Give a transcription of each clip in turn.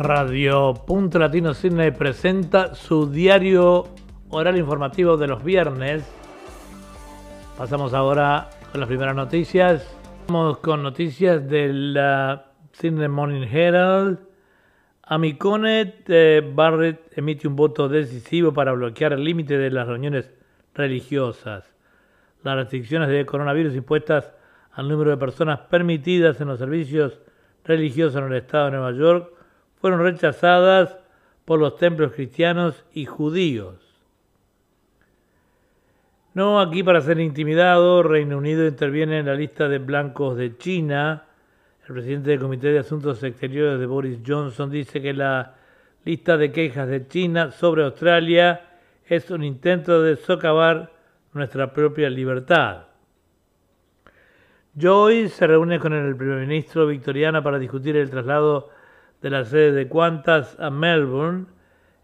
Radio Punto Latino Cine presenta su diario oral informativo de los viernes. Pasamos ahora con las primeras noticias. Vamos con noticias del Cine Morning Herald. Amy Connet eh, Barrett emite un voto decisivo para bloquear el límite de las reuniones religiosas. Las restricciones de coronavirus impuestas al número de personas permitidas en los servicios religiosos en el estado de Nueva York fueron rechazadas por los templos cristianos y judíos. No aquí para ser intimidado, Reino Unido interviene en la lista de blancos de China. El presidente del Comité de Asuntos Exteriores de Boris Johnson dice que la lista de quejas de China sobre Australia es un intento de socavar nuestra propia libertad. Joyce se reúne con el primer ministro victoriano para discutir el traslado de la sede de Qantas a Melbourne.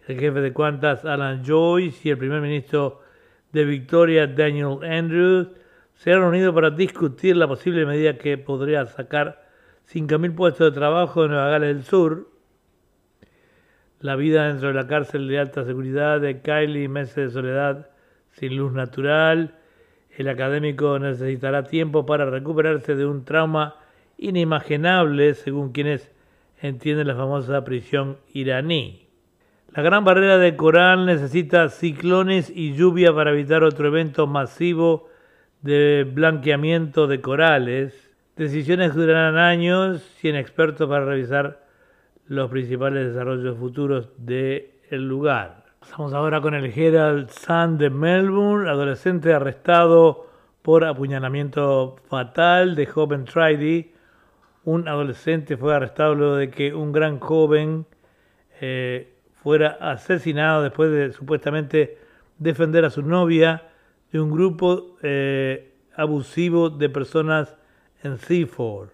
El jefe de Qantas, Alan Joyce, y el primer ministro de Victoria, Daniel Andrews, se han reunido para discutir la posible medida que podría sacar 5.000 puestos de trabajo de Nueva Gales del Sur. La vida dentro de la cárcel de alta seguridad de Kylie, meses de soledad sin luz natural. El académico necesitará tiempo para recuperarse de un trauma inimaginable, según quienes entienden la famosa prisión iraní. La Gran Barrera de Coral necesita ciclones y lluvia para evitar otro evento masivo de blanqueamiento de corales. Decisiones durarán años, 100 expertos para revisar los principales desarrollos futuros del lugar. Estamos ahora con el Herald Sun de Melbourne, adolescente arrestado por apuñalamiento fatal de joven Tridy. Un adolescente fue arrestado luego de que un gran joven eh, fuera asesinado después de supuestamente defender a su novia de un grupo eh, abusivo de personas en Seaford.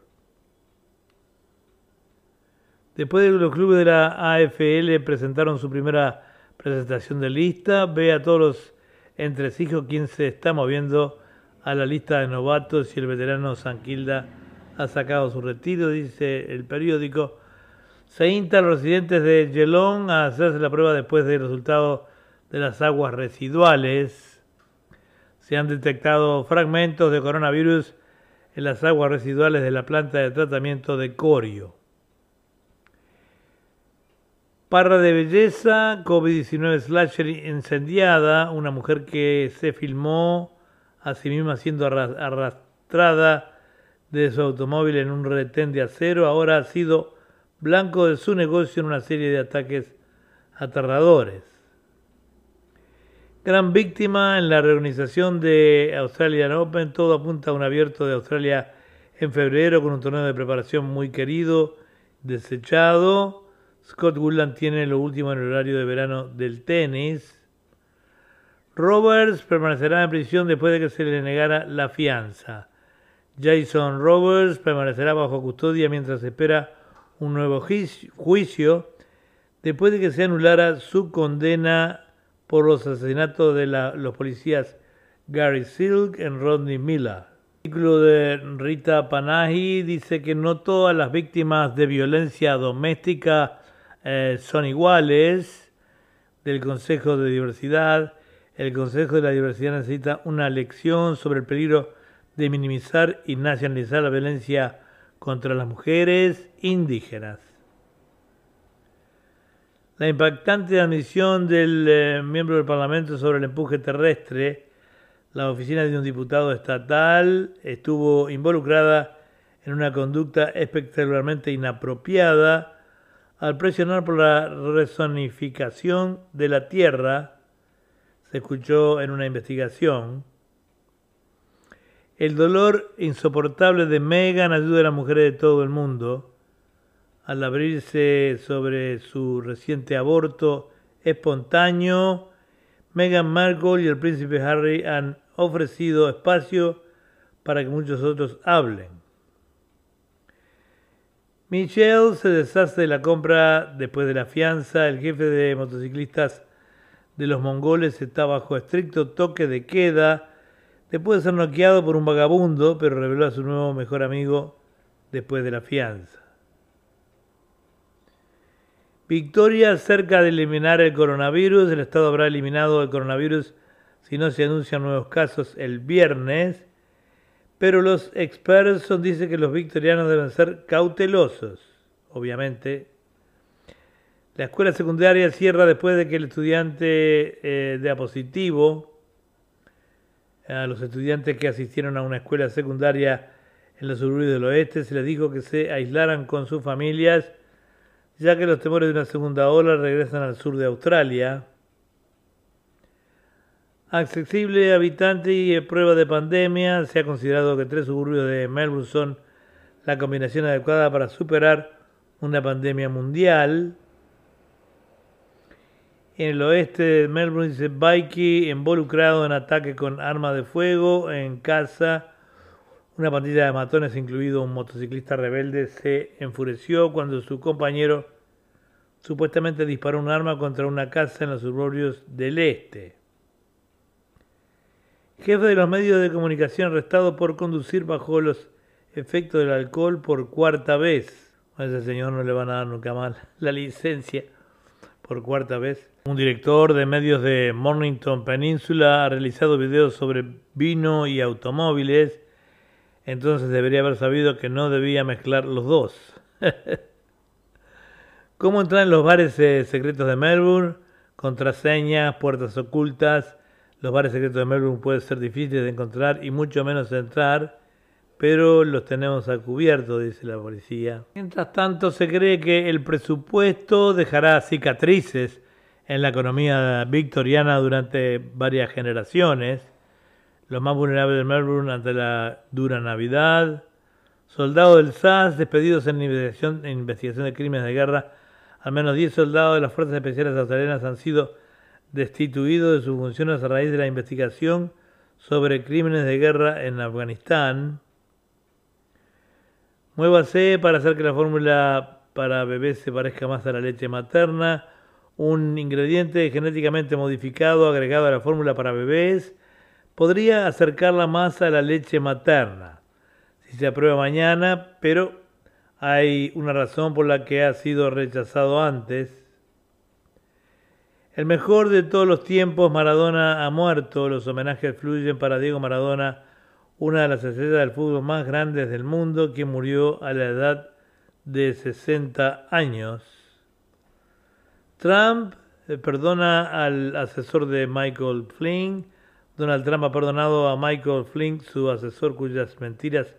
Después de que los clubes de la AFL presentaron su primera presentación de lista, ve a todos los entresijos quién se está moviendo a la lista de novatos y el veterano Sanquilda ha sacado su retiro, dice el periódico. Se insta a los residentes de Geelong a hacerse la prueba después del resultado de las aguas residuales. Se han detectado fragmentos de coronavirus en las aguas residuales de la planta de tratamiento de Corio. Parra de belleza, COVID-19 slasher incendiada, una mujer que se filmó a sí misma siendo arrastrada de su automóvil en un retén de acero, ahora ha sido blanco de su negocio en una serie de ataques aterradores. Gran víctima en la reorganización de Australian Open, todo apunta a un abierto de Australia en febrero con un torneo de preparación muy querido, desechado Scott Woodland tiene lo último en el horario de verano del tenis. Roberts permanecerá en prisión después de que se le negara la fianza. Jason Roberts permanecerá bajo custodia mientras espera un nuevo juicio después de que se anulara su condena por los asesinatos de los policías Gary Silk y Rodney Miller. El artículo de Rita Panahi dice que no todas las víctimas de violencia doméstica eh, son iguales del Consejo de Diversidad. El Consejo de la Diversidad necesita una lección sobre el peligro de minimizar y nacionalizar la violencia contra las mujeres indígenas. La impactante admisión del eh, miembro del Parlamento sobre el empuje terrestre, la oficina de un diputado estatal estuvo involucrada en una conducta espectacularmente inapropiada al presionar por la resonificación de la Tierra, se escuchó en una investigación, el dolor insoportable de Megan ayuda a las mujeres de todo el mundo al abrirse sobre su reciente aborto espontáneo. Meghan Markle y el príncipe Harry han ofrecido espacio para que muchos otros hablen. Michelle se deshace de la compra después de la fianza. El jefe de motociclistas de los mongoles está bajo estricto toque de queda después de ser noqueado por un vagabundo, pero reveló a su nuevo mejor amigo después de la fianza. Victoria cerca de eliminar el coronavirus. El Estado habrá eliminado el coronavirus si no se anuncian nuevos casos el viernes. Pero los expertos dicen que los victorianos deben ser cautelosos. Obviamente, la escuela secundaria cierra después de que el estudiante eh, de positivo, a los estudiantes que asistieron a una escuela secundaria en los suburbios del oeste, se les dijo que se aislaran con sus familias ya que los temores de una segunda ola regresan al sur de Australia. Accesible, habitante y prueba de pandemia, se ha considerado que tres suburbios de Melbourne son la combinación adecuada para superar una pandemia mundial. En el oeste de Melbourne dice Bikey involucrado en ataque con arma de fuego en casa. Una pandilla de matones, incluido un motociclista rebelde, se enfureció cuando su compañero supuestamente disparó un arma contra una casa en los suburbios del este. Jefe de los medios de comunicación arrestado por conducir bajo los efectos del alcohol por cuarta vez. A ese señor no le van a dar nunca más la licencia por cuarta vez. Un director de medios de Mornington Peninsula ha realizado videos sobre vino y automóviles, entonces debería haber sabido que no debía mezclar los dos. ¿Cómo entrar en los bares eh, secretos de Melbourne? Contraseñas, puertas ocultas. Los bares secretos de Melbourne pueden ser difíciles de encontrar y mucho menos entrar, pero los tenemos a cubierto, dice la policía. Mientras tanto, se cree que el presupuesto dejará cicatrices en la economía victoriana durante varias generaciones. Los más vulnerables de Melbourne ante la dura Navidad. Soldados del SAS despedidos en investigación, en investigación de crímenes de guerra al menos 10 soldados de las Fuerzas Especiales Australianas han sido destituidos de sus funciones a raíz de la investigación sobre crímenes de guerra en Afganistán. Muévase para hacer que la fórmula para bebés se parezca más a la leche materna. Un ingrediente genéticamente modificado agregado a la fórmula para bebés podría acercarla más a la leche materna. Si se aprueba mañana, pero hay una razón por la que ha sido rechazado antes. El mejor de todos los tiempos, Maradona ha muerto. Los homenajes fluyen para Diego Maradona, una de las estrellas del fútbol más grandes del mundo, que murió a la edad de 60 años. Trump eh, perdona al asesor de Michael Flynn. Donald Trump ha perdonado a Michael Flynn, su asesor cuyas mentiras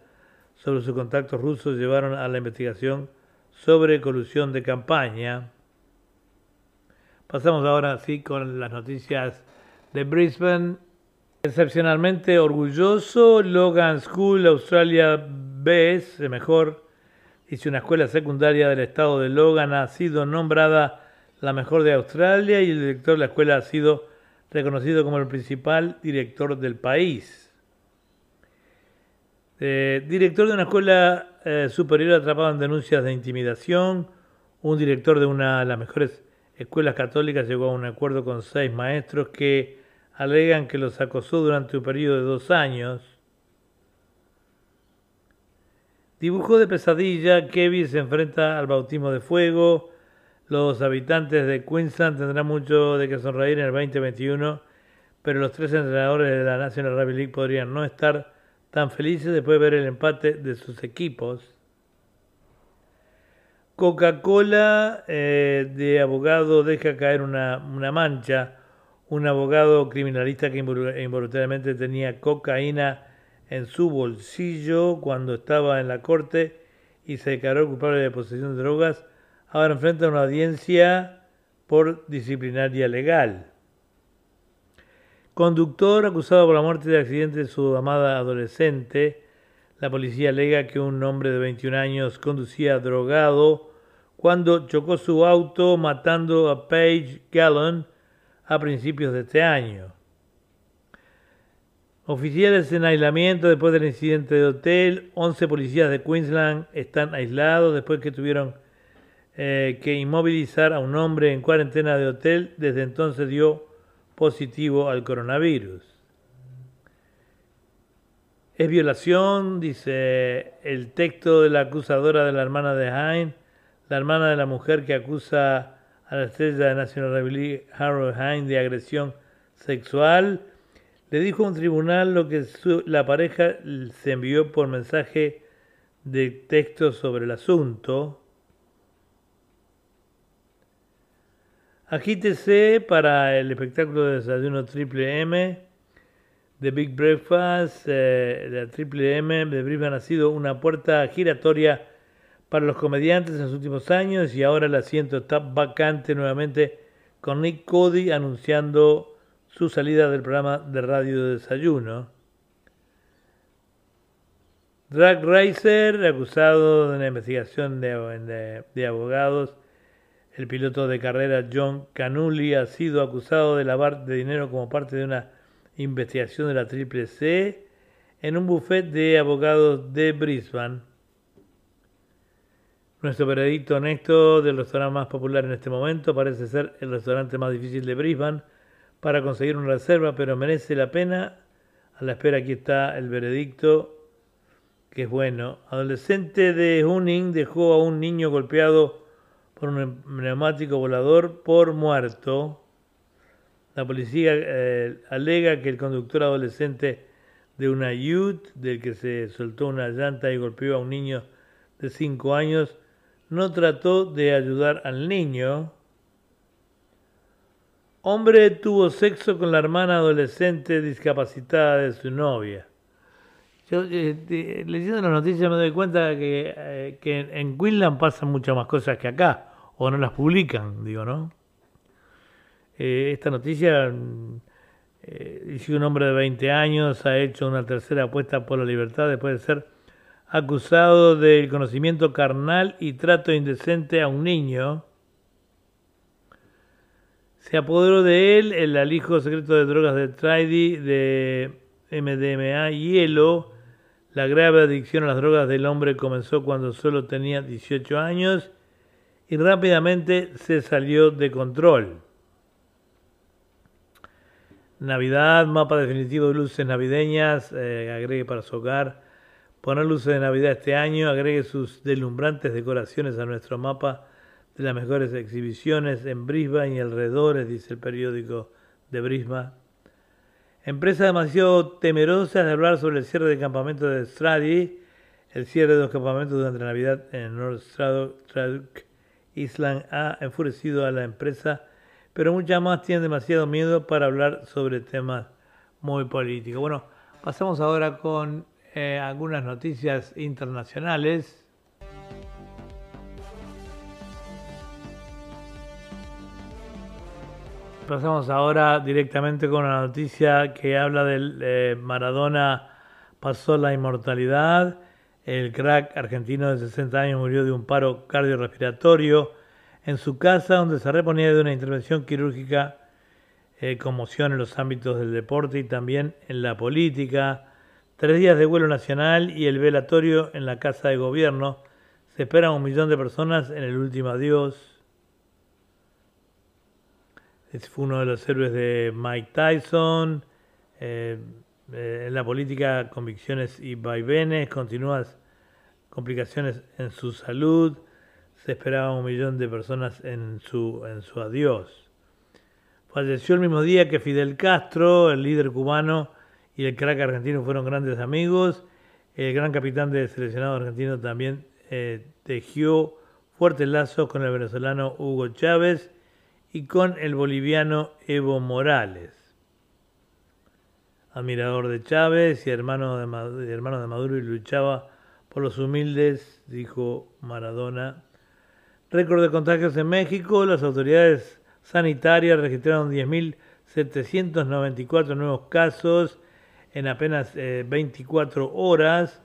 sobre sus contactos rusos llevaron a la investigación sobre colusión de campaña. Pasamos ahora sí con las noticias de Brisbane. Excepcionalmente orgulloso, Logan School Australia Best, mejor, dice una escuela secundaria del estado de Logan, ha sido nombrada la mejor de Australia y el director de la escuela ha sido reconocido como el principal director del país. Eh, director de una escuela eh, superior atrapado en denuncias de intimidación. Un director de una de las mejores escuelas católicas llegó a un acuerdo con seis maestros que alegan que los acosó durante un periodo de dos años. Dibujo de pesadilla, Kevin se enfrenta al bautismo de fuego. Los habitantes de Queensland tendrán mucho de que sonreír en el 2021, pero los tres entrenadores de la National Rugby League podrían no estar tan felices después de ver el empate de sus equipos. Coca-Cola eh, de abogado deja caer una, mancha. Un abogado criminalista que involuntariamente tenía cocaína en su bolsillo cuando estaba en la corte y se declaró culpable de posesión de drogas, ahora enfrenta una audiencia por disciplinaria legal. Conductor acusado por la muerte de accidente de su amada adolescente. La policía alega que un hombre de 21 años conducía drogado cuando chocó su auto matando a Paige Gallon a principios de este año. Oficiales en aislamiento después del incidente de hotel. 11 policías de Queensland están aislados después que tuvieron eh, que inmovilizar a un hombre en cuarentena de hotel. Desde entonces dio positivo al coronavirus. Es violación, dice el texto de la acusadora de la hermana de Hein, la hermana de la mujer que acusa a la estrella de National Review Harold Hine de agresión sexual, le dijo a un tribunal lo que la pareja se envió por mensaje de texto sobre el asunto. Agítese para el espectáculo de desayuno Triple M de Big Breakfast. Eh, la Triple M de Brisbane ha sido una puerta giratoria para los comediantes en los últimos años y ahora el asiento está vacante nuevamente con Nick Cody anunciando su salida del programa de radio de desayuno. Drag Racer, acusado de una investigación de, abogados, el piloto de carrera John Canulli ha sido acusado de lavar de dinero como parte de una investigación de la Triple C en un buffet de abogados de Brisbane. Nuestro veredicto honesto del restaurante más popular en este momento parece ser el restaurante más difícil de Brisbane para conseguir una reserva, pero merece la pena. A la espera aquí está el veredicto, que es bueno. Adolescente de Huning dejó a un niño golpeado por un neumático volador por muerto. La policía eh, alega que el conductor adolescente de una Ute, del que se soltó una llanta y golpeó a un niño de 5 años, no trató de ayudar al niño. Hombre tuvo sexo con la hermana adolescente discapacitada de su novia. Yo eh, leyendo las noticias me doy cuenta que, eh, que en Queensland pasan muchas más cosas que acá, o no las publican, digo, ¿no? Eh, esta noticia eh, dice un hombre de 20 años ha hecho una tercera apuesta por la libertad después de ser acusado del conocimiento carnal y trato indecente a un niño. Se apoderó de él el alijo secreto de drogas de Tridy, de MDMA hielo. La grave adicción a las drogas del hombre comenzó cuando solo tenía 18 años y rápidamente se salió de control. Navidad, mapa definitivo de luces navideñas, eh, agregue para su hogar. Poner luces de Navidad este año, agregue sus deslumbrantes decoraciones a nuestro mapa de las mejores exhibiciones en Brisbane y alrededores, dice el periódico de Brisbane. Empresas demasiado temerosas de hablar sobre el cierre del campamento de Stradi, el cierre de los campamentos durante Navidad en North Straduk Island ha enfurecido a la empresa pero muchas más tienen demasiado miedo para hablar sobre temas muy políticos. Bueno, pasamos ahora con eh, algunas noticias internacionales. Pasamos ahora directamente con una noticia que habla del eh, Maradona pasó la inmortalidad. El crack argentino de 60 años murió de un paro cardiorrespiratorio en su casa donde se reponía de una intervención quirúrgica, eh, conmoción en los ámbitos del deporte y también en la política, tres días de vuelo nacional y el velatorio en la Casa de Gobierno. Se esperan un millón de personas en el último adiós. Es fue uno de los héroes de Mike Tyson. Eh, eh, en la política, convicciones y vaivenes, continuas complicaciones en su salud se esperaba un millón de personas en su, en su adiós. Falleció el mismo día que Fidel Castro, el líder cubano y el crack argentino fueron grandes amigos. El gran capitán del seleccionado argentino también eh, tejió fuertes lazos con el venezolano Hugo Chávez y con el boliviano Evo Morales. Admirador de Chávez y hermano de, hermano de Maduro y luchaba por los humildes, dijo Maradona Récord de contagios en México. Las autoridades sanitarias registraron 10.794 nuevos casos en apenas 24 eh, horas,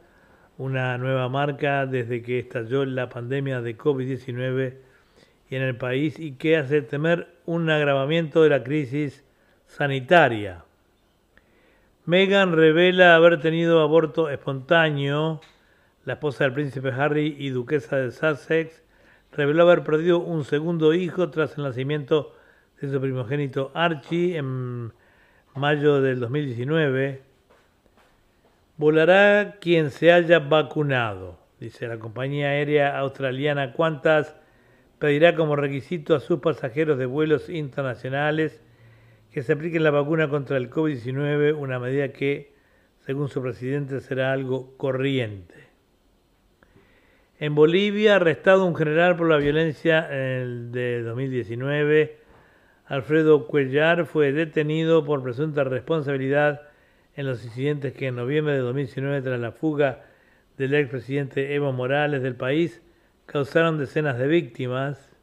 una nueva marca desde que estalló la pandemia de COVID-19 en el país y que hace temer un agravamiento de la crisis sanitaria. Meghan revela haber tenido aborto espontáneo. La esposa del príncipe Harry y duquesa de Sussex reveló haber perdido un segundo hijo tras el nacimiento de su primogénito Archie en mayo del 2019. Volará quien se haya vacunado, dice la compañía aérea australiana Qantas, pedirá como requisito a sus pasajeros de vuelos internacionales que se apliquen la vacuna contra el COVID-19, una medida que, según su presidente, será algo corriente. En Bolivia, arrestado un general por la violencia de 2019, Alfredo Cuellar fue detenido por presunta responsabilidad en los incidentes que en noviembre de 2019, tras la fuga del expresidente Evo Morales del país, causaron decenas de víctimas.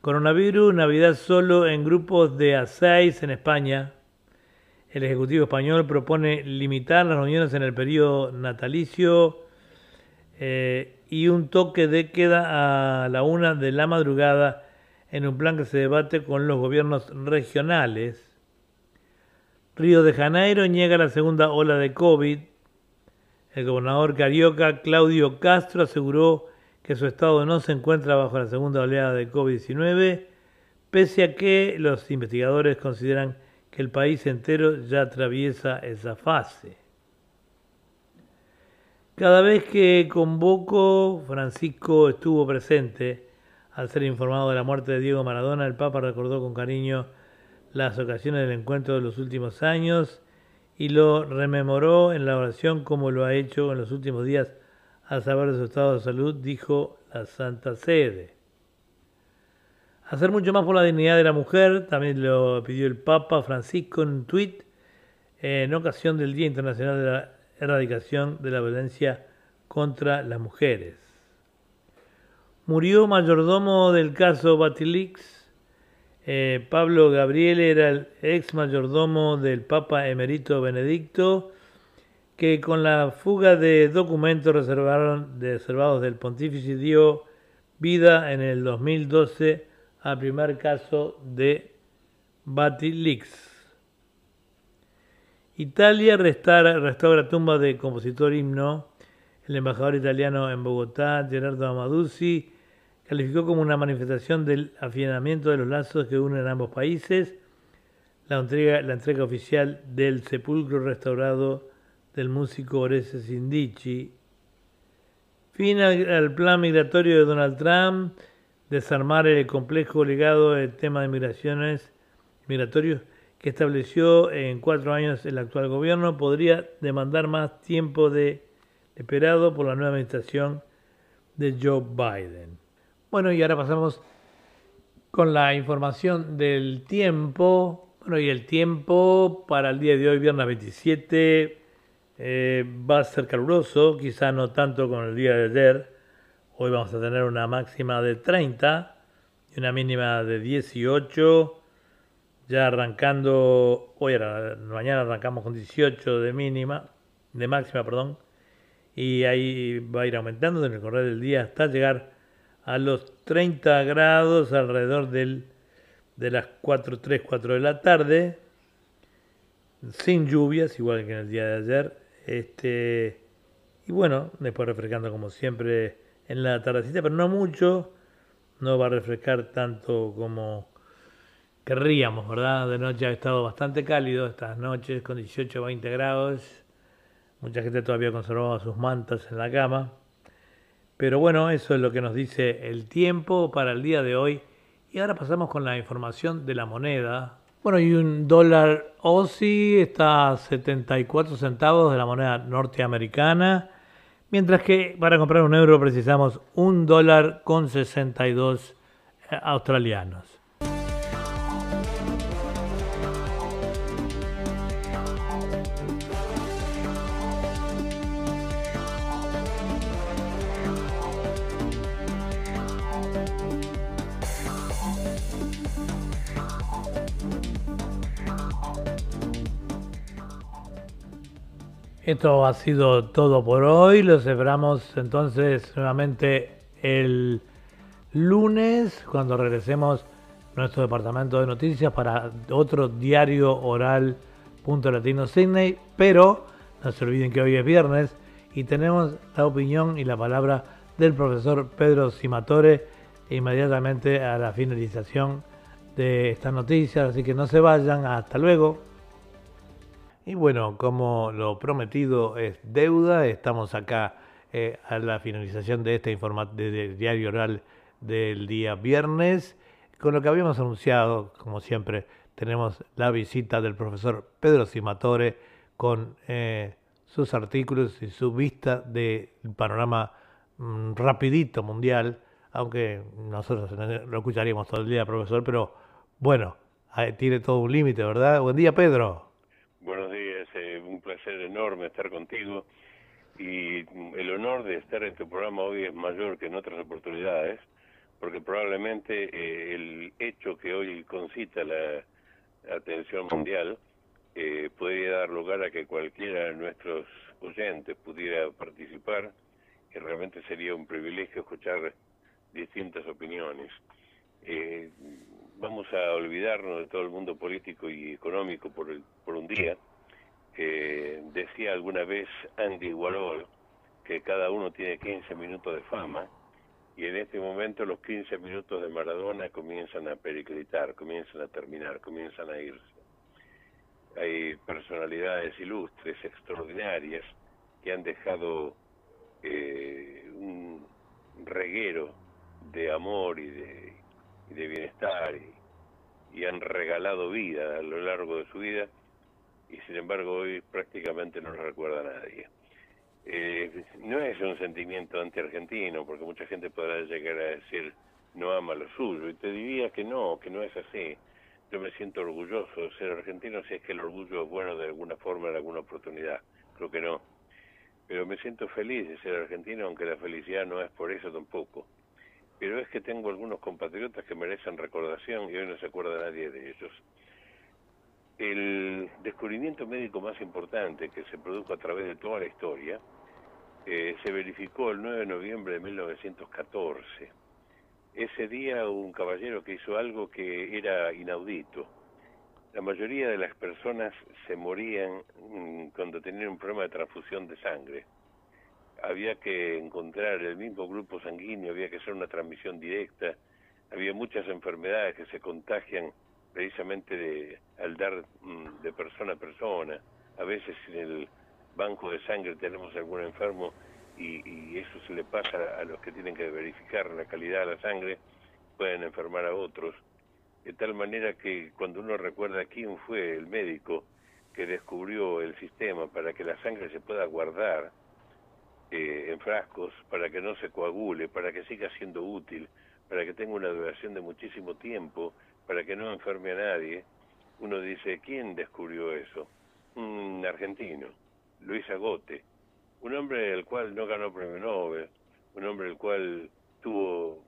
Coronavirus, Navidad solo en grupos de a 6 en España. El Ejecutivo español propone limitar las reuniones en el periodo natalicio eh, y un toque de queda a la una de la madrugada en un plan que se debate con los gobiernos regionales. Río de Janeiro niega la segunda ola de COVID. El gobernador carioca Claudio Castro aseguró que su estado no se encuentra bajo la segunda oleada de COVID-19, pese a que los investigadores consideran que el país entero ya atraviesa esa fase. Cada vez que convoco, Francisco estuvo presente. Al ser informado de la muerte de Diego Maradona, el Papa recordó con cariño las ocasiones del encuentro de los últimos años y lo rememoró en la oración como lo ha hecho en los últimos días al saber de su estado de salud, dijo la Santa Sede. Hacer mucho más por la dignidad de la mujer, también lo pidió el Papa Francisco en un tuit en ocasión del Día Internacional de la Erradicación de la Violencia contra las Mujeres. Murió mayordomo del caso Batilix eh, Pablo Gabriel era el ex mayordomo del Papa Emerito Benedicto, que con la fuga de documentos reservados del pontífice dio vida en el 2012 al primer caso de Batilix. Italia restaura, tumba de compositor himno. El embajador italiano en Bogotá, Gerardo Amaduzzi, calificó como una manifestación del afinamiento de los lazos que unen ambos países la entrega, la entrega oficial del sepulcro restaurado del músico Orese Sindici. Fin al, plan migratorio de Donald Trump, desarmar el complejo legado del tema de migraciones migratorios que estableció en cuatro años el actual gobierno, podría demandar más tiempo de esperado por la nueva administración de Joe Biden. Bueno, y ahora pasamos con la información del tiempo. Bueno, y el tiempo para el día de hoy, viernes 27, eh, va a ser caluroso, quizá no tanto con el día de ayer. Hoy vamos a tener una máxima de 30 y una mínima de 18. Ya arrancando, hoy mañana arrancamos con 18 de mínima, de máxima, perdón. Y ahí va a ir aumentando en el correr del día hasta llegar a los 30 grados alrededor del, de las 4, 3, 4 de la tarde, sin lluvias, igual que en el día de ayer. Este, y bueno, después refrescando como siempre en la tardecita, pero no mucho, no va a refrescar tanto como querríamos, ¿verdad? De noche ha estado bastante cálido estas noches, con 18 20 grados. Mucha gente todavía conservaba sus mantas en la cama. Pero bueno, eso es lo que nos dice el tiempo para el día de hoy. Y ahora pasamos con la información de la moneda. Bueno, y un dólar Aussie está a 74 centavos de la moneda norteamericana, mientras que para comprar un euro precisamos un dólar con 62 eh, australianos. Esto ha sido todo por hoy. Los esperamos entonces nuevamente el lunes cuando regresemos a nuestro departamento de noticias para otro diario oral punto latino Sydney. Pero no se olviden que hoy es viernes y tenemos la opinión y la palabra del profesor Pedro Simatore inmediatamente a la finalización de esta noticia. Así que no se vayan. Hasta luego. Y bueno, como lo prometido es deuda, estamos acá eh, a la finalización de este diario oral del día viernes, con lo que habíamos anunciado, como siempre, tenemos la visita del profesor Pedro Simatore con eh, sus artículos y su vista del panorama mm, rapidito mundial, aunque nosotros lo escucharíamos todo el día, profesor, pero bueno, tiene todo un límite, ¿verdad? Buen día, Pedro. Buenos días, eh, un placer enorme estar contigo y el honor de estar en tu programa hoy es mayor que en otras oportunidades, porque probablemente eh, el hecho que hoy concita la atención mundial, eh, podría dar lugar a que cualquiera de nuestros oyentes pudiera participar y realmente sería un privilegio escuchar distintas opiniones. Eh, vamos a olvidarnos de todo el mundo político y económico por, el, por un día. Eh, decía alguna vez Andy Warhol que cada uno tiene 15 minutos de fama y en este momento los 15 minutos de Maradona comienzan a periclitar, comienzan a terminar, comienzan a irse. Hay personalidades ilustres, extraordinarias, que han dejado eh, un reguero de amor y de, de bienestar y, y han regalado vida a lo largo de su vida y sin embargo hoy prácticamente no lo recuerda a nadie. Eh, no es un sentimiento anti-argentino, porque mucha gente podrá llegar a decir no ama lo suyo, y te diría que no, que no es así. Yo me siento orgulloso de ser argentino si es que el orgullo es bueno de alguna forma, en alguna oportunidad. Creo que no. Pero me siento feliz de ser argentino, aunque la felicidad no es por eso tampoco. Pero es que tengo algunos compatriotas que merecen recordación y hoy no se acuerda nadie de ellos. El descubrimiento médico más importante que se produjo a través de toda la historia eh, se verificó el 9 de noviembre de 1914. Ese día un caballero que hizo algo que era inaudito. La mayoría de las personas se morían mm, cuando tenían un problema de transfusión de sangre. Había que encontrar el mismo grupo sanguíneo, había que hacer una transmisión directa. Había muchas enfermedades que se contagian precisamente de, al dar mm, de persona a persona. A veces en el banco de sangre tenemos algún enfermo y, eso se le pasa a los que tienen que verificar la calidad de la sangre, pueden enfermar a otros. De tal manera que cuando uno recuerda quién fue el médico que descubrió el sistema para que la sangre se pueda guardar eh, en frascos, para que no se coagule, para que siga siendo útil, para que tenga una duración de muchísimo tiempo, para que no enferme a nadie, uno dice, ¿quién descubrió eso? Un argentino, Luis Agote, un hombre el cual no ganó premio Nobel, un hombre el cual tuvo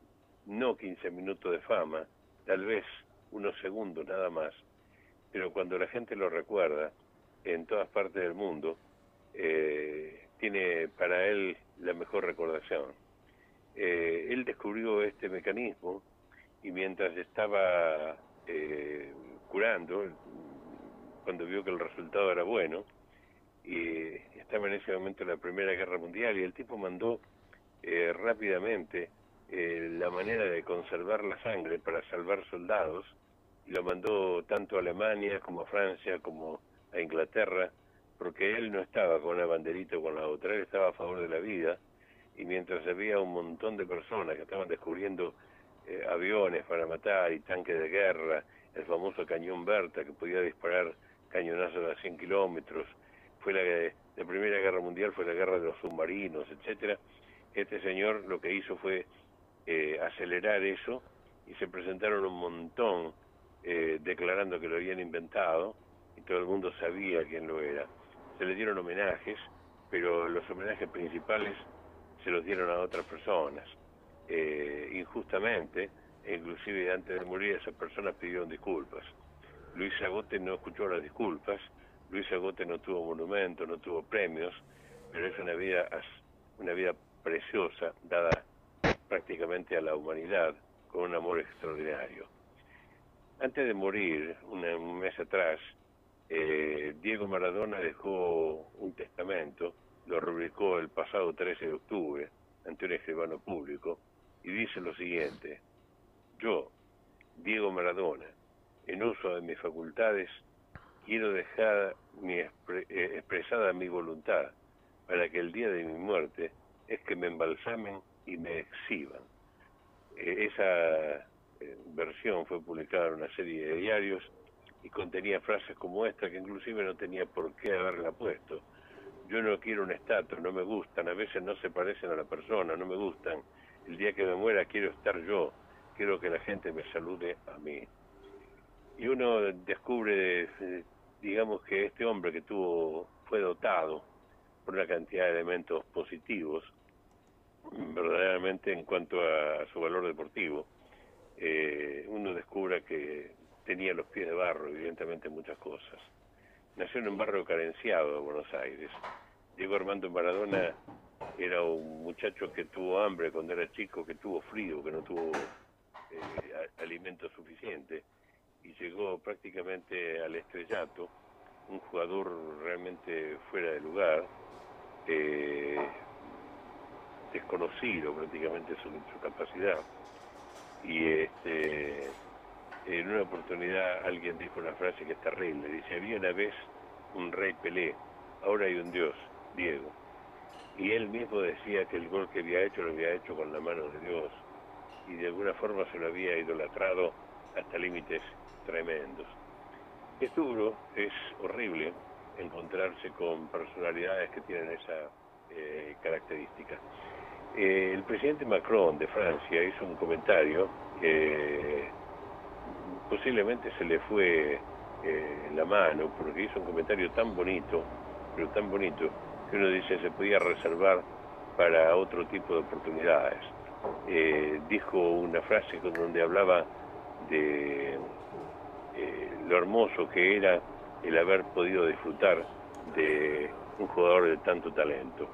no 15 minutos de fama, tal vez unos segundos nada más, pero cuando la gente lo recuerda en todas partes del mundo, eh, tiene para él la mejor recordación. Eh, él descubrió este mecanismo y mientras estaba eh, curando, cuando vio que el resultado era bueno, y estaba en ese momento en la Primera Guerra Mundial, y el tipo mandó eh, rápidamente eh, la manera de conservar la sangre para salvar soldados, y lo mandó tanto a Alemania como a Francia como a Inglaterra, porque él no estaba con una banderita con la otra, él estaba a favor de la vida, y mientras había un montón de personas que estaban descubriendo eh, aviones para matar y tanques de guerra, el famoso cañón Berta que podía disparar cañonazos a 100 kilómetros, fue la, la Primera Guerra Mundial, fue la guerra de los submarinos, etcétera. Este señor lo que hizo fue eh, acelerar eso y se presentaron un montón eh, declarando que lo habían inventado y todo el mundo sabía quién lo era. Se le dieron homenajes, pero los homenajes principales se los dieron a otras personas eh, injustamente, inclusive antes de morir esas personas pidieron disculpas. Luis Agote no escuchó las disculpas, Luis Agote no tuvo monumento, no tuvo premios, pero es una vida, una vida preciosa, dada prácticamente a la humanidad, con un amor extraordinario. Antes de morir, un mes atrás, eh, Diego Maradona dejó un testamento, lo rubricó el pasado 13 de octubre ante un escribano público, y dice lo siguiente, yo, Diego Maradona, en uso de mis facultades, quiero dejar mi eh, expresada mi voluntad para que el día de mi muerte es que me embalsamen y me exhiban. Eh, esa eh, versión fue publicada en una serie de diarios y contenía frases como esta que inclusive no tenía por qué haberla puesto. Yo no quiero un estatus, no me gustan, a veces no se parecen a la persona, no me gustan. El día que me muera quiero estar yo, quiero que la gente me salude a mí. Y uno descubre, eh, digamos que este hombre que tuvo, fue dotado por una cantidad de elementos positivos, verdaderamente en cuanto a su valor deportivo. Eh, uno descubre que tenía los pies de barro, evidentemente muchas cosas. Nació en un barrio carenciado de Buenos Aires. Diego Armando Maradona era un muchacho que tuvo hambre cuando era chico, que tuvo frío, que no tuvo eh, alimento suficiente y llegó prácticamente al estrellato, un jugador realmente fuera de lugar, eh, desconocido prácticamente su, su capacidad. Y este en una oportunidad alguien dijo una frase que es terrible, dice, había una vez un rey Pelé, ahora hay un dios, Diego. Y él mismo decía que el gol que había hecho lo había hecho con la mano de Dios y de alguna forma se lo había idolatrado hasta límites tremendos. Es duro, es horrible encontrarse con personalidades que tienen esa eh, característica. Eh, el presidente Macron de Francia hizo un comentario que posiblemente se le fue eh, la mano porque hizo un comentario tan bonito, pero tan bonito, uno dice se podía reservar para otro tipo de oportunidades. Eh, dijo una frase con donde hablaba de eh, lo hermoso que era el haber podido disfrutar de un jugador de tanto talento.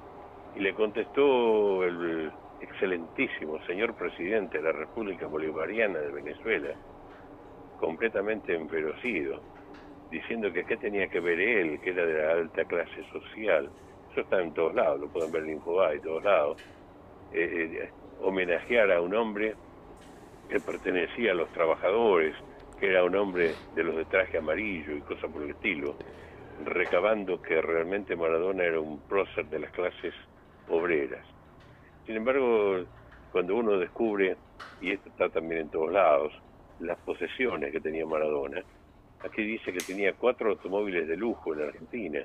Y le contestó el excelentísimo señor presidente de la República Bolivariana de Venezuela, completamente enferocido, diciendo que qué tenía que ver él, que era de la alta clase social. Está en todos lados, lo pueden ver en Infobae, en todos lados. Eh, eh, homenajear a un hombre que pertenecía a los trabajadores, que era un hombre de los de traje amarillo y cosas por el estilo, recabando que realmente Maradona era un prócer de las clases obreras. Sin embargo, cuando uno descubre, y esto está también en todos lados, las posesiones que tenía Maradona. Aquí dice que tenía cuatro automóviles de lujo en Argentina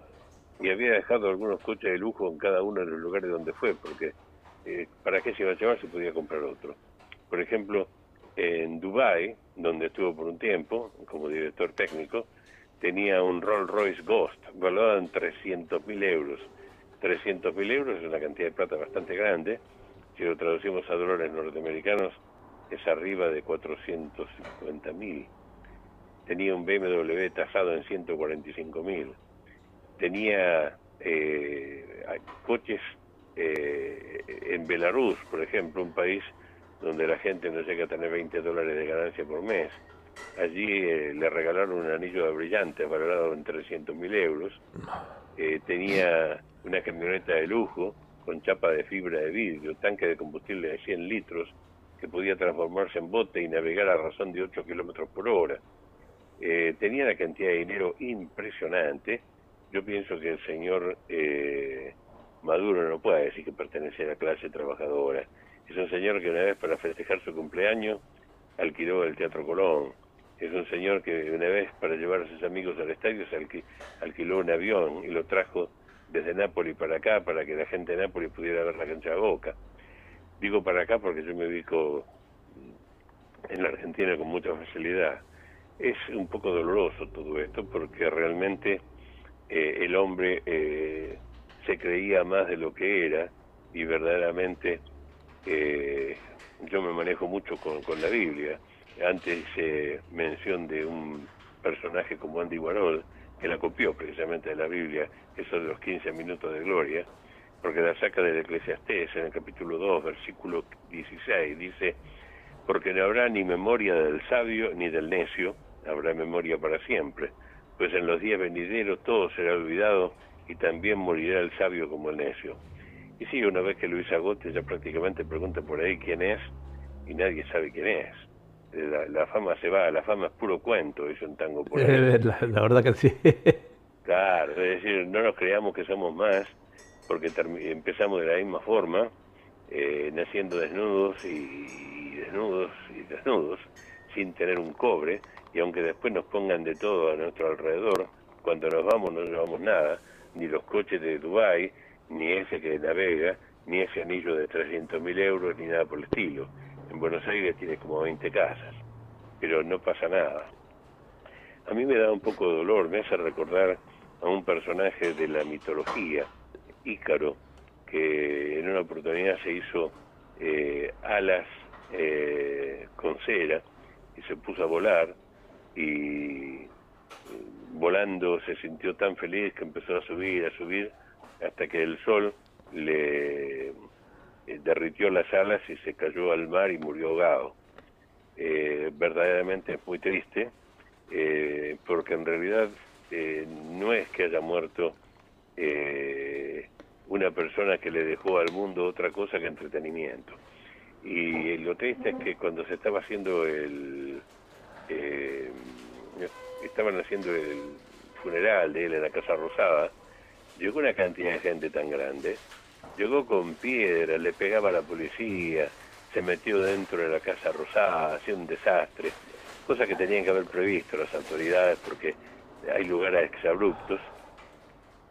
y había dejado algunos coches de lujo en cada uno de los lugares donde fue, porque eh, ¿para qué se iba a llevar si podía comprar otro? Por ejemplo, en Dubai, donde estuvo por un tiempo como director técnico, tenía un Rolls Royce Ghost, valuado en 300.000 euros. 300.000 euros es una cantidad de plata bastante grande, si lo traducimos a dólares norteamericanos, es arriba de 450 mil. Tenía un BMW tasado en 145 mil. Tenía eh, coches eh, en Belarus, por ejemplo, un país donde la gente no llega a tener 20 dólares de ganancia por mes. Allí eh, le regalaron un anillo de brillante valorado en 300 mil euros. tenía una camioneta de lujo con chapa de fibra de vidrio, tanque de combustible de 100 litros, que podía transformarse en bote y navegar a razón de 8 kilómetros por hora. Eh, tenía una cantidad de dinero impresionante. Yo pienso que el señor eh, Maduro no puede decir que pertenece a la clase trabajadora. Es un señor que una vez para festejar su cumpleaños alquiló el Teatro Colón. Es un señor que una vez para llevar a sus amigos al estadio se alquiló un avión y lo trajo desde Nápoles para acá para que la gente de Nápoles pudiera ver la cancha de Boca. Digo para acá porque yo me ubico en la Argentina con mucha facilidad. Es un poco doloroso todo esto porque realmente eh, el hombre eh, se creía más de lo que era y verdaderamente eh, yo me manejo mucho con, con la Biblia. Antes hice mención de un personaje como Andy Warhol, que la copió precisamente de la Biblia, eso de los 15 minutos de gloria, porque la saca del Eclesiastés en el capítulo 2, versículo 16, dice, porque no habrá ni memoria del sabio ni del necio, habrá memoria para siempre, pues en los días venideros todo será olvidado y también morirá el sabio como el necio. Y sí, una vez que Luis Agote ya prácticamente pregunta por ahí quién es y nadie sabe quién es. La, fama se va, la fama es puro cuento, es un tango por ahí. la verdad que sí. Claro, es decir, no nos creamos que somos más porque empezamos de la misma forma, eh, naciendo desnudos y, desnudos y desnudos, sin tener un cobre, y aunque después nos pongan de todo a nuestro alrededor, cuando nos vamos no llevamos nada, ni los coches de Dubái, ni ese que navega, ni ese anillo de 300 mil euros, ni nada por el estilo. En Buenos Aires tiene como 20 casas, pero no pasa nada. A mí me da un poco de dolor, me hace recordar a un personaje de la mitología, Ícaro, que en una oportunidad se hizo eh, alas eh, con cera y se puso a volar y volando se sintió tan feliz que empezó a subir, a subir, hasta que el sol le eh, derritió las alas y se cayó al mar y murió ahogado. Eh, verdaderamente es muy triste, eh, porque en realidad no es que haya muerto una persona que le dejó al mundo otra cosa que entretenimiento. Y lo triste es que cuando se estaba haciendo el estaban haciendo el funeral de él en la Casa Rosada, llegó una cantidad de gente tan grande, llegó con piedra, le pegaba a la policía, se metió dentro de la Casa Rosada, hacía un desastre, cosa que tenían que haber previsto las autoridades porque hay lugares exabruptos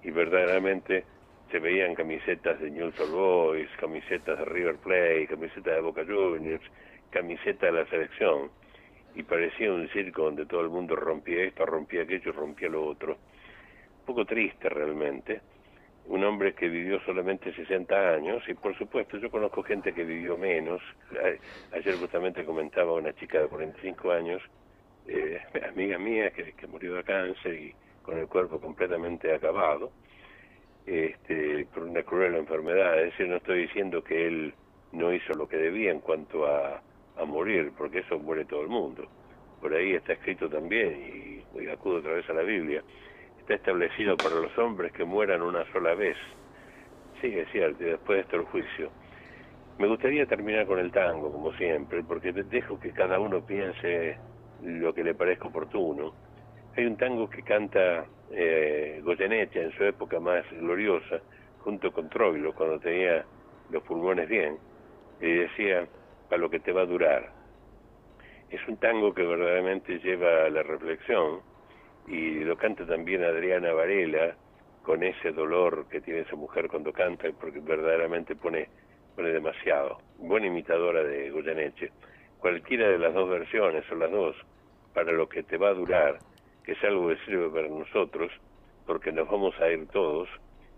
y verdaderamente se veían camisetas de News Old Boys, camisetas de River Plate, camisetas de Boca Juniors, camisetas de la selección y parecía un circo donde todo el mundo rompía esto, rompía aquello, rompía lo otro. Un poco triste realmente. Un hombre que vivió solamente 60 años y por supuesto yo conozco gente que vivió menos. Ayer justamente comentaba una chica de 45 años, eh, amiga mía, que, que murió de cáncer y con el cuerpo completamente acabado este, por una cruel enfermedad. Es decir, no estoy diciendo que él no hizo lo que debía en cuanto a a morir, porque eso muere todo el mundo. Por ahí está escrito también, y, acudo otra vez a la Biblia, está establecido para los hombres que mueran una sola vez. Sí, es cierto, y después de esto el juicio. Me gustaría terminar con el tango, como siempre, porque dejo que cada uno piense lo que le parezca oportuno. Hay un tango que canta eh, Goyeneche en su época más gloriosa, junto con Troilo, cuando tenía los pulmones bien, y decía, a lo que te va a durar. Es un tango que verdaderamente lleva a la reflexión y lo canta también Adriana Varela con ese dolor que tiene esa mujer cuando canta porque verdaderamente pone, pone demasiado. Buena imitadora de Goyeneche. Cualquiera de las dos versiones o las dos, para lo que te va a durar, que es algo que sirve para nosotros, porque nos vamos a ir todos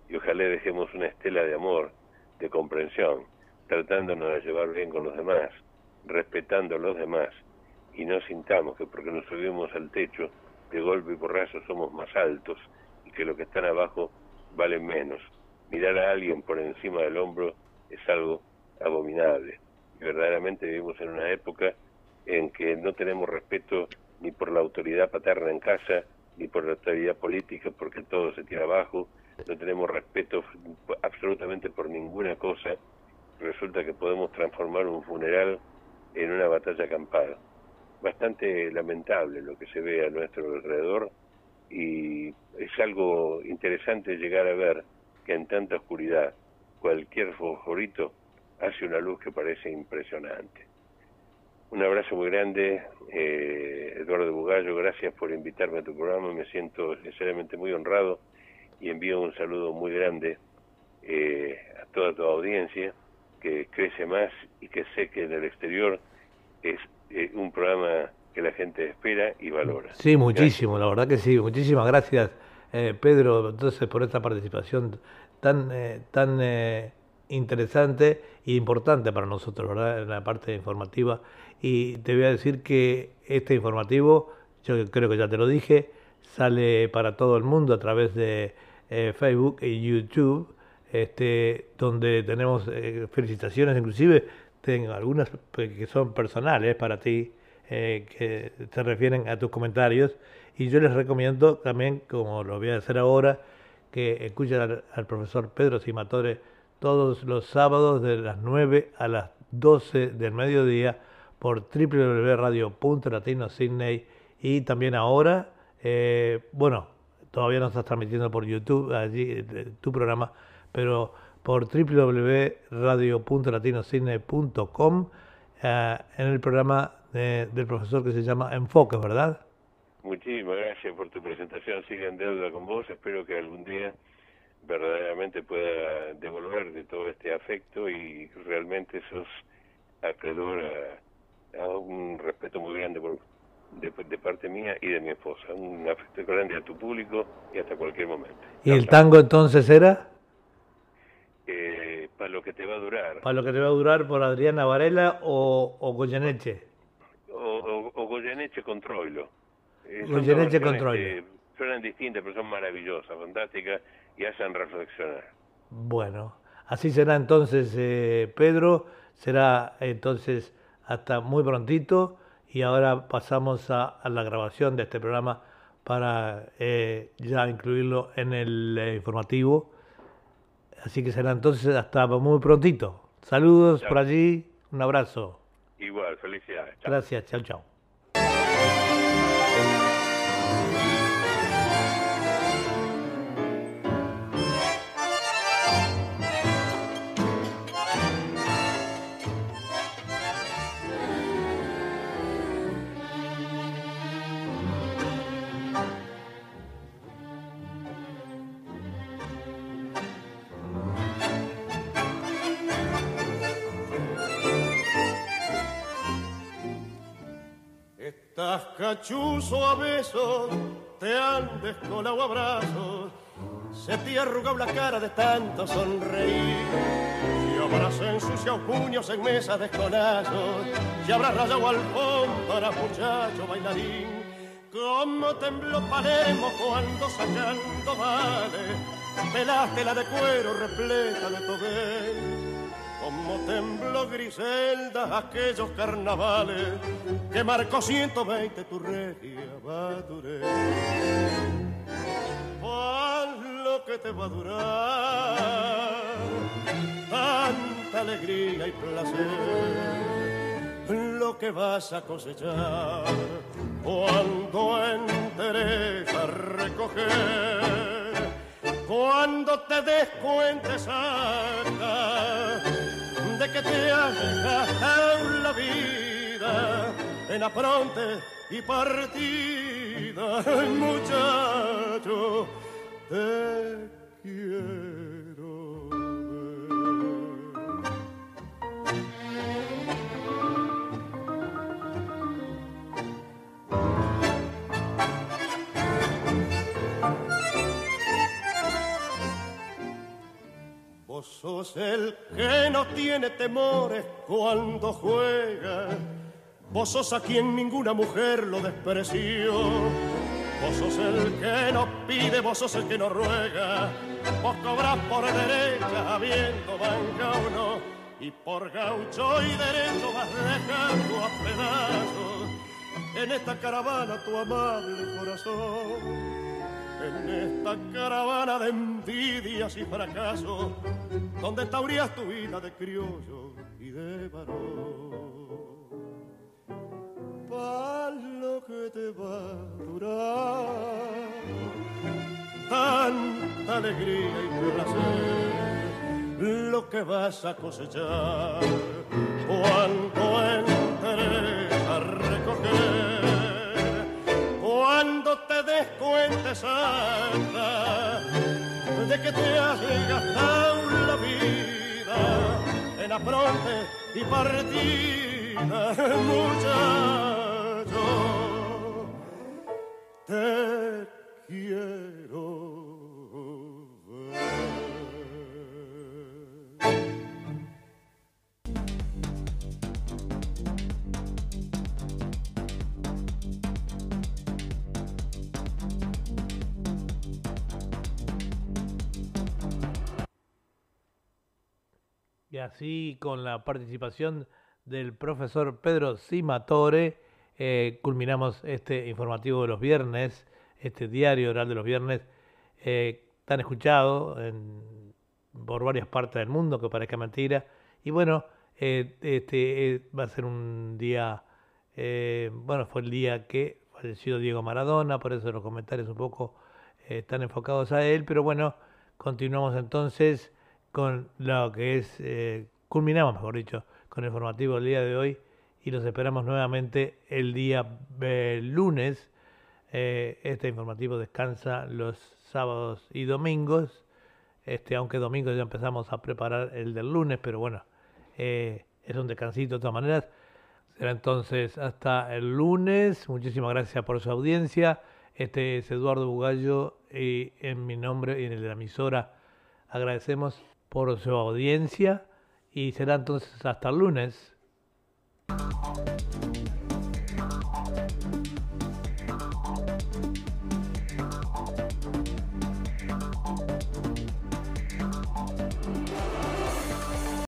y ojalá dejemos una estela de amor, de comprensión tratándonos de llevar bien con los demás, respetando a los demás, y no sintamos que porque nos subimos al techo, de golpe y porrazo somos más altos y que los que están abajo valen menos. Mirar a alguien por encima del hombro es algo abominable. Y verdaderamente vivimos en una época en que no tenemos respeto ni por la autoridad paterna en casa, ni por la autoridad política, porque todo se tira abajo, no tenemos respeto absolutamente por ninguna cosa, resulta que podemos transformar un funeral en una batalla campal. Bastante lamentable lo que se ve a nuestro alrededor y es algo interesante llegar a ver que en tanta oscuridad cualquier fosforito hace una luz que parece impresionante. Un abrazo muy grande, eh, Eduardo Bugallo, gracias por invitarme a tu programa, me siento sinceramente muy honrado y envío un saludo muy grande eh, a toda tu audiencia que crece más y que sé que en el exterior es eh, un programa que la gente espera y valora. Sí, muchísimo, la verdad que sí. Muchísimas gracias, eh, Pedro, entonces por esta participación tan, eh, tan interesante e importante para nosotros, ¿verdad? En la parte informativa. Y te voy a decir que este informativo, yo creo que ya te lo dije, sale para todo el mundo a través de Facebook y YouTube este, donde tenemos eh, felicitaciones, inclusive tengo algunas que son personales para ti, eh, que se refieren a tus comentarios, y yo les recomiendo también, como lo voy a hacer ahora, que escuchen al, profesor Pedro Simatore todos los sábados de las 9 a las 12 del mediodía por www.radio.latino.sydney y también ahora, eh, bueno, todavía no estás transmitiendo por YouTube allí tu programa, pero por www.radio.latinocine.com eh, en el programa del profesor que se llama Enfoque, ¿verdad? Muchísimas gracias por tu presentación. Sigue en deuda con vos. Espero que algún día verdaderamente pueda devolver de todo este afecto y realmente sos acreedor a, un respeto muy grande por, de, parte mía y de mi esposa. Un afecto grande a tu público y hasta cualquier momento. ¿Y el tango entonces era? Eh, para lo que te va a durar. ¿Para lo que te va a durar por Adriana Varela o, o Goyeneche? O, o, Goyeneche con Troilo. Eh, Goyeneche con Troilo. suenan distintas, pero son maravillosas, fantásticas y hacen reflexionar. Bueno, así será entonces, eh, Pedro. Será entonces hasta muy prontito y ahora pasamos a, la grabación de este programa para eh, ya incluirlo en el eh, informativo. Así que será entonces hasta muy prontito. Saludos por allí, un abrazo. Igual, felicidades. Gracias, chao, chao. Cachuzo a besos, te han descolado abrazos, se te arrugado la cara de tanto sonreír. Si habrás ensuciado puños en mesas de escolazos, si habrás rayado al fondo muchacho bailarín. Como tembló Palermo cuando sacando vale, pelaste la de cuero repleta de tobel como tembló Griselda aquellos carnavales que marcó 120 tu regia Baturé. lo que te va a durar tanta alegría y placer, lo que vas a cosechar cuando enteres a recoger, cuando te des cuenta de que te gastado la vida en apronte y partida, muchacho, te quiero. Sos el que no tiene temores cuando juega. Vos sos a quien ninguna mujer lo despreció. Vos sos el que no pide, vos sos el que no ruega. Vos cobras por derecha, habiendo banca o no. Y por gaucho y derecho vas dejando a pedazos en esta caravana tu amable corazón en esta caravana de envidias y fracasos, donde taurías tu vida de criollo y de varón. Para lo que te va a durar, tanta alegría y placer, lo que vas a cosechar, cuando entres a recoger cuando te des cuenta santa de que te has gastado la vida en apronte y partida, muchacho, te quiero. Y así con la participación del profesor Pedro Simatore, eh, culminamos este informativo de los viernes, este diario oral de los viernes, eh, tan escuchado por varias partes del mundo, que parezca mentira. Y bueno, eh, este va a ser un día, bueno, fue el día que falleció Diego Maradona, por eso los comentarios un poco están enfocados a él, pero bueno, continuamos entonces con lo que es, eh, culminamos, mejor dicho, con el formativo del día de hoy, y los esperamos nuevamente el día eh, lunes. Eh, este informativo descansa los sábados y domingos. Este, aunque domingo ya empezamos a preparar el del lunes, pero bueno, eh, es un descansito de todas maneras. Será entonces hasta el lunes. Muchísimas gracias por su audiencia. Este es Eduardo Bugallo y en mi nombre y en el de la emisora agradecemos por su audiencia y será entonces hasta el lunes.